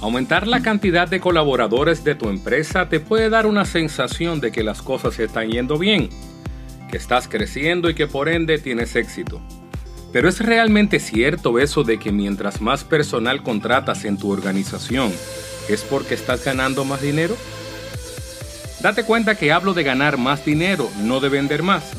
Aumentar la cantidad de colaboradores de tu empresa te puede dar una sensación de que las cosas están yendo bien, que estás creciendo y que por ende tienes éxito. Pero ¿es realmente cierto eso de que mientras más personal contratas en tu organización, es porque estás ganando más dinero? Date cuenta que hablo de ganar más dinero, no de vender más.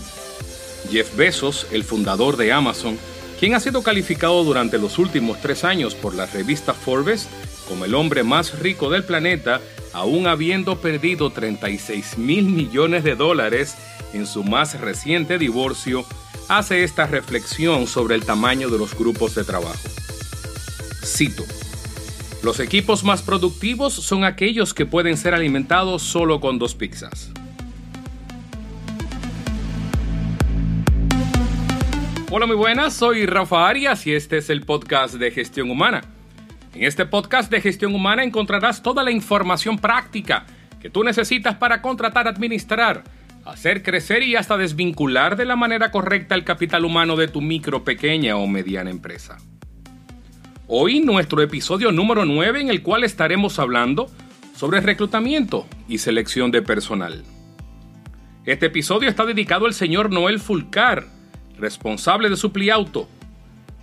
Jeff Bezos, el fundador de Amazon, quien ha sido calificado durante los últimos tres años por la revista Forbes como el hombre más rico del planeta, aún habiendo perdido 36 mil millones de dólares en su más reciente divorcio, hace esta reflexión sobre el tamaño de los grupos de trabajo. Cito. Los equipos más productivos son aquellos que pueden ser alimentados solo con dos pizzas. Hola, muy buenas, soy Rafa Arias y este es el podcast de gestión humana. En este podcast de gestión humana encontrarás toda la información práctica que tú necesitas para contratar, administrar, hacer crecer y hasta desvincular de la manera correcta el capital humano de tu micro, pequeña o mediana empresa. Hoy nuestro episodio número 9 en el cual estaremos hablando sobre reclutamiento y selección de personal. Este episodio está dedicado al señor Noel Fulcar, responsable de Supliauto,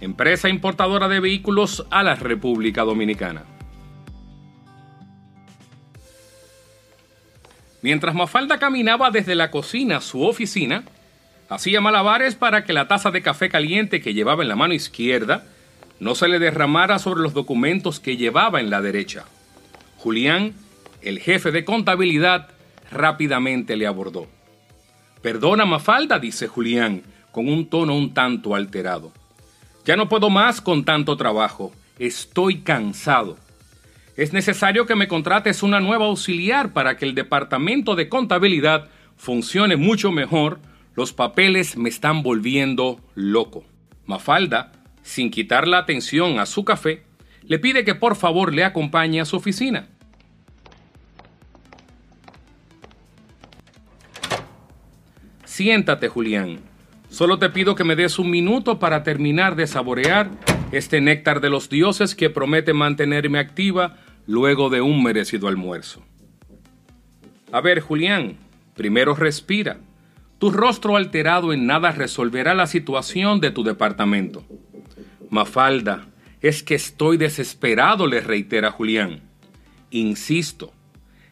empresa importadora de vehículos a la República Dominicana. Mientras Mafalda caminaba desde la cocina a su oficina, hacía malabares para que la taza de café caliente que llevaba en la mano izquierda no se le derramara sobre los documentos que llevaba en la derecha. Julián, el jefe de contabilidad, rápidamente le abordó. Perdona, Mafalda, dice Julián, con un tono un tanto alterado. Ya no puedo más con tanto trabajo. Estoy cansado. Es necesario que me contrates una nueva auxiliar para que el departamento de contabilidad funcione mucho mejor. Los papeles me están volviendo loco. Mafalda sin quitar la atención a su café, le pide que por favor le acompañe a su oficina. Siéntate, Julián. Solo te pido que me des un minuto para terminar de saborear este néctar de los dioses que promete mantenerme activa luego de un merecido almuerzo. A ver, Julián, primero respira. Tu rostro alterado en nada resolverá la situación de tu departamento. Mafalda, es que estoy desesperado, le reitera Julián. Insisto,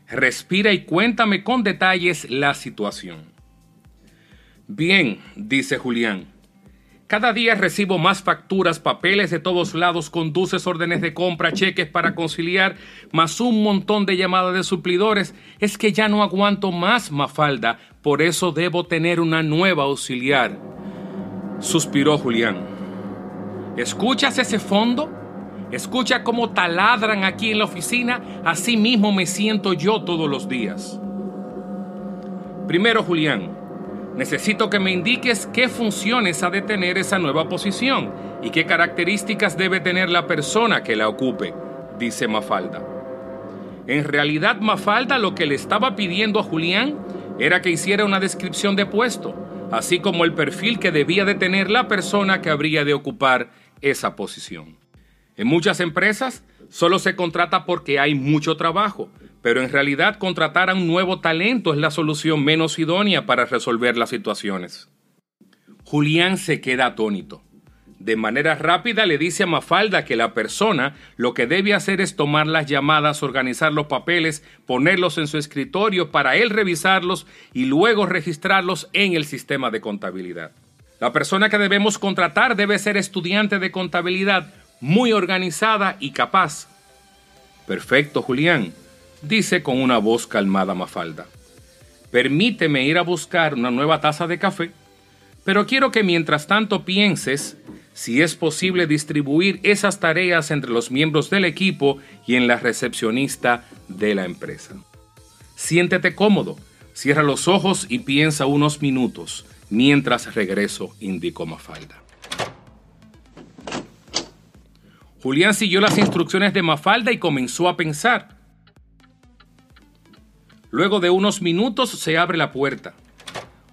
respira y cuéntame con detalles la situación. Bien, dice Julián. Cada día recibo más facturas, papeles de todos lados, conduces órdenes de compra, cheques para conciliar, más un montón de llamadas de suplidores. Es que ya no aguanto más, Mafalda, por eso debo tener una nueva auxiliar. Suspiró Julián. ¿Escuchas ese fondo? Escucha cómo taladran aquí en la oficina, así mismo me siento yo todos los días. Primero, Julián, necesito que me indiques qué funciones ha de tener esa nueva posición y qué características debe tener la persona que la ocupe, dice Mafalda. En realidad, Mafalda lo que le estaba pidiendo a Julián era que hiciera una descripción de puesto, así como el perfil que debía de tener la persona que habría de ocupar esa posición. En muchas empresas solo se contrata porque hay mucho trabajo, pero en realidad contratar a un nuevo talento es la solución menos idónea para resolver las situaciones. Julián se queda atónito. De manera rápida le dice a Mafalda que la persona lo que debe hacer es tomar las llamadas, organizar los papeles, ponerlos en su escritorio para él revisarlos y luego registrarlos en el sistema de contabilidad. La persona que debemos contratar debe ser estudiante de contabilidad, muy organizada y capaz. Perfecto, Julián, dice con una voz calmada Mafalda. Permíteme ir a buscar una nueva taza de café, pero quiero que mientras tanto pienses si es posible distribuir esas tareas entre los miembros del equipo y en la recepcionista de la empresa. Siéntete cómodo, cierra los ojos y piensa unos minutos. Mientras regreso, indicó Mafalda. Julián siguió las instrucciones de Mafalda y comenzó a pensar. Luego de unos minutos se abre la puerta.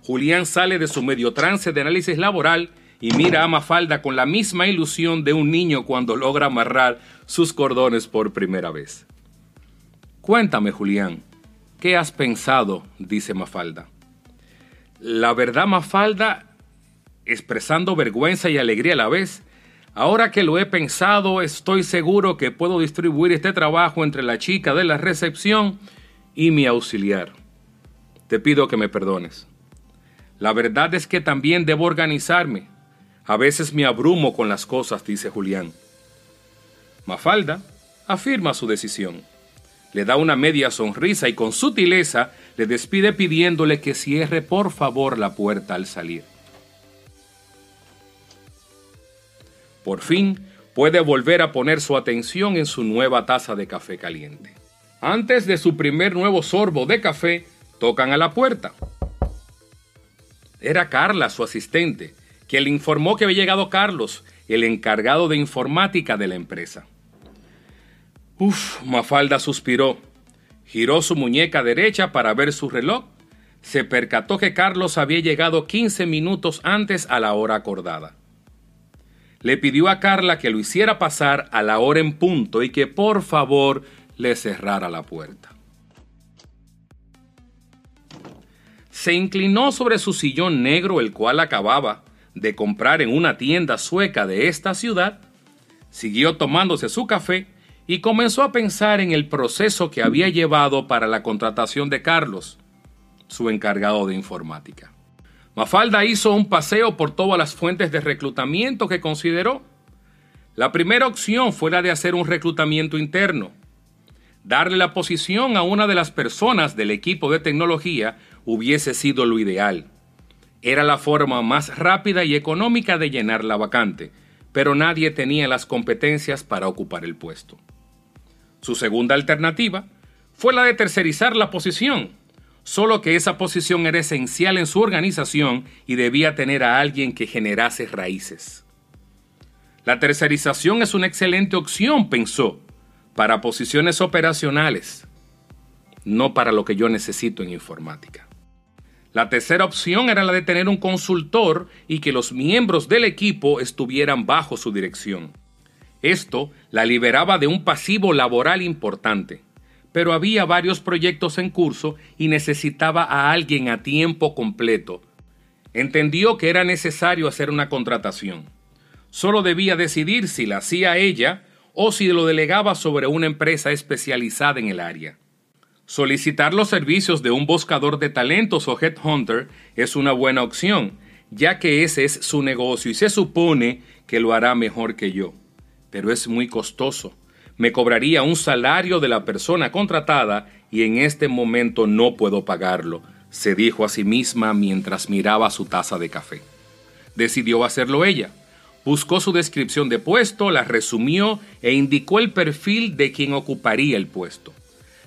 Julián sale de su medio trance de análisis laboral y mira a Mafalda con la misma ilusión de un niño cuando logra amarrar sus cordones por primera vez. Cuéntame, Julián, ¿qué has pensado? dice Mafalda. La verdad, Mafalda, expresando vergüenza y alegría a la vez, ahora que lo he pensado, estoy seguro que puedo distribuir este trabajo entre la chica de la recepción y mi auxiliar. Te pido que me perdones. La verdad es que también debo organizarme. A veces me abrumo con las cosas, dice Julián. Mafalda afirma su decisión. Le da una media sonrisa y con sutileza le despide pidiéndole que cierre por favor la puerta al salir. Por fin puede volver a poner su atención en su nueva taza de café caliente. Antes de su primer nuevo sorbo de café, tocan a la puerta. Era Carla, su asistente, quien le informó que había llegado Carlos, el encargado de informática de la empresa. Uf, Mafalda suspiró, giró su muñeca derecha para ver su reloj, se percató que Carlos había llegado 15 minutos antes a la hora acordada. Le pidió a Carla que lo hiciera pasar a la hora en punto y que por favor le cerrara la puerta. Se inclinó sobre su sillón negro, el cual acababa de comprar en una tienda sueca de esta ciudad, siguió tomándose su café y comenzó a pensar en el proceso que había llevado para la contratación de Carlos, su encargado de informática. Mafalda hizo un paseo por todas las fuentes de reclutamiento que consideró. La primera opción fue la de hacer un reclutamiento interno, Darle la posición a una de las personas del equipo de tecnología hubiese sido lo ideal. Era la forma más rápida y económica de llenar la vacante, pero nadie tenía las competencias para ocupar el puesto. Su segunda alternativa fue la de tercerizar la posición, solo que esa posición era esencial en su organización y debía tener a alguien que generase raíces. La tercerización es una excelente opción, pensó, para posiciones operacionales, no para lo que yo necesito en informática. La tercera opción era la de tener un consultor y que los miembros del equipo estuvieran bajo su dirección. Esto la liberaba de un pasivo laboral importante, pero había varios proyectos en curso y necesitaba a alguien a tiempo completo. Entendió que era necesario hacer una contratación. Solo debía decidir si la hacía ella o si lo delegaba sobre una empresa especializada en el área. Solicitar los servicios de un buscador de talentos o headhunter es una buena opción, ya que ese es su negocio y se supone que lo hará mejor que yo. Pero es muy costoso. Me cobraría un salario de la persona contratada y en este momento no puedo pagarlo, se dijo a sí misma mientras miraba su taza de café. Decidió hacerlo ella Buscó su descripción de puesto, la resumió e indicó el perfil de quien ocuparía el puesto.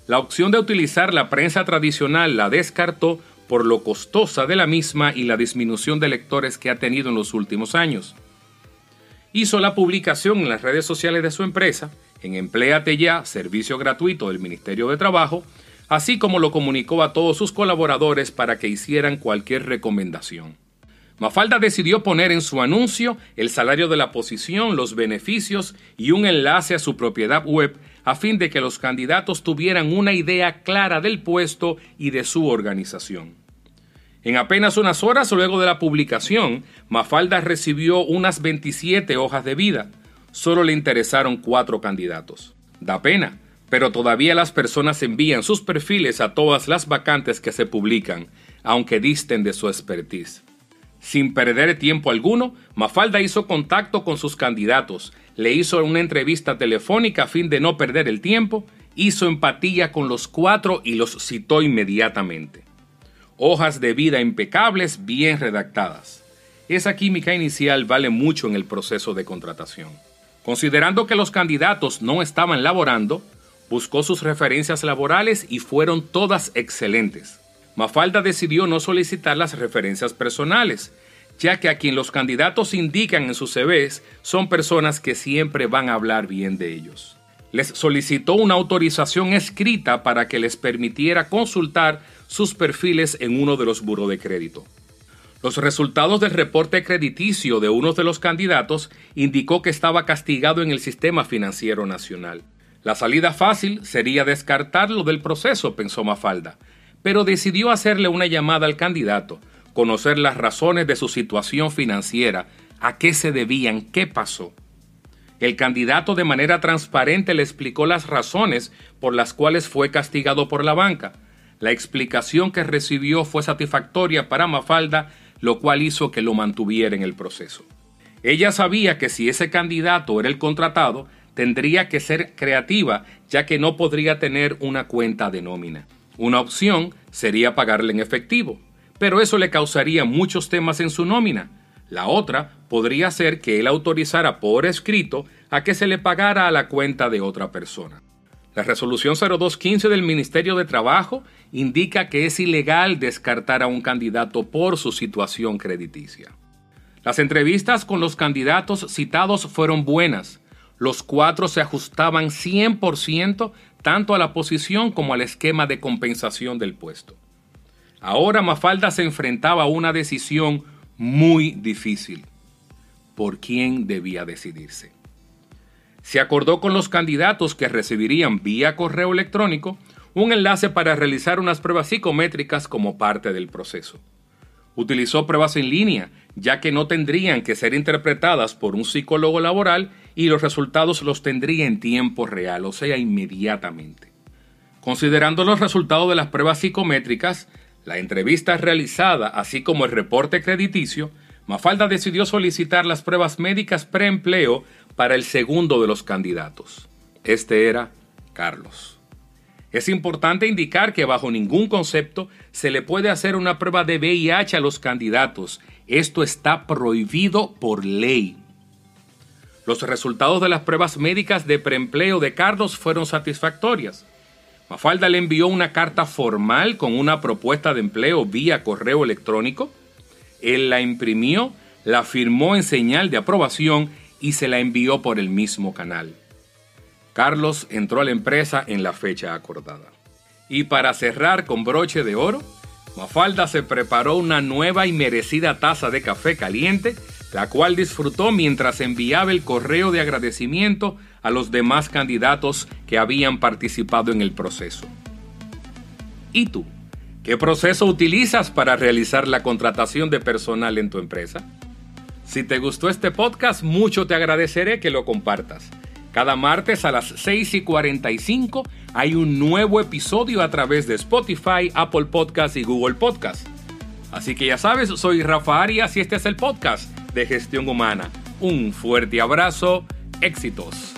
La opción de utilizar la prensa tradicional la descartó por lo costosa de la misma y la disminución de lectores que ha tenido en los últimos años. Hizo la publicación en las redes sociales de su empresa, en Empleate Ya, servicio gratuito del Ministerio de Trabajo, así como lo comunicó a todos sus colaboradores para que hicieran cualquier recomendación. Mafalda decidió poner en su anuncio el salario de la posición, los beneficios y un enlace a su propiedad web a fin de que los candidatos tuvieran una idea clara del puesto y de su organización. En apenas unas horas luego de la publicación, Mafalda recibió unas 27 hojas de vida. Solo le interesaron cuatro candidatos. Da pena, pero todavía las personas envían sus perfiles a todas las vacantes que se publican, aunque disten de su expertise. Sin perder tiempo alguno, Mafalda hizo contacto con sus candidatos, le hizo una entrevista telefónica a fin de no perder el tiempo, hizo empatía con los cuatro y los citó inmediatamente. Hojas de vida impecables, bien redactadas. Esa química inicial vale mucho en el proceso de contratación. Considerando que los candidatos no estaban laborando, buscó sus referencias laborales y fueron todas excelentes. Mafalda decidió no solicitar las referencias personales, ya que a quien los candidatos indican en sus CVs son personas que siempre van a hablar bien de ellos. Les solicitó una autorización escrita para que les permitiera consultar sus perfiles en uno de los buros de crédito. Los resultados del reporte crediticio de uno de los candidatos indicó que estaba castigado en el sistema financiero nacional. La salida fácil sería descartarlo del proceso, pensó Mafalda, pero decidió hacerle una llamada al candidato, conocer las razones de su situación financiera, a qué se debían, qué pasó. El candidato de manera transparente le explicó las razones por las cuales fue castigado por la banca. La explicación que recibió fue satisfactoria para Mafalda, lo cual hizo que lo mantuviera en el proceso. Ella sabía que si ese candidato era el contratado, tendría que ser creativa, ya que no podría tener una cuenta de nómina. Una opción sería pagarle en efectivo, pero eso le causaría muchos temas en su nómina. La otra podría ser que él autorizara por escrito a que se le pagara a la cuenta de otra persona. La resolución 0215 del Ministerio de Trabajo indica que es ilegal descartar a un candidato por su situación crediticia. Las entrevistas con los candidatos citados fueron buenas. Los cuatro se ajustaban 100% tanto a la posición como al esquema de compensación del puesto. Ahora Mafalda se enfrentaba a una decisión muy difícil. ¿Por quién debía decidirse? Se acordó con los candidatos que recibirían vía correo electrónico un enlace para realizar unas pruebas psicométricas como parte del proceso. Utilizó pruebas en línea, ya que no tendrían que ser interpretadas por un psicólogo laboral y los resultados los tendría en tiempo real, o sea, inmediatamente. Considerando los resultados de las pruebas psicométricas, la entrevista realizada, así como el reporte crediticio, Mafalda decidió solicitar las pruebas médicas preempleo para el segundo de los candidatos. Este era Carlos. Es importante indicar que bajo ningún concepto se le puede hacer una prueba de VIH a los candidatos. Esto está prohibido por ley. Los resultados de las pruebas médicas de preempleo de Carlos fueron satisfactorias. Mafalda le envió una carta formal con una propuesta de empleo vía correo electrónico. Él la imprimió, la firmó en señal de aprobación y se la envió por el mismo canal. Carlos entró a la empresa en la fecha acordada. Y para cerrar con broche de oro, Mafalda se preparó una nueva y merecida taza de café caliente, la cual disfrutó mientras enviaba el correo de agradecimiento a los demás candidatos que habían participado en el proceso. ¿Y tú? ¿Qué proceso utilizas para realizar la contratación de personal en tu empresa? Si te gustó este podcast, mucho te agradeceré que lo compartas. Cada martes a las 6 y 45 hay un nuevo episodio a través de Spotify, Apple Podcast y Google Podcast. Así que ya sabes, soy Rafa Arias y este es el podcast de Gestión Humana. Un fuerte abrazo, éxitos.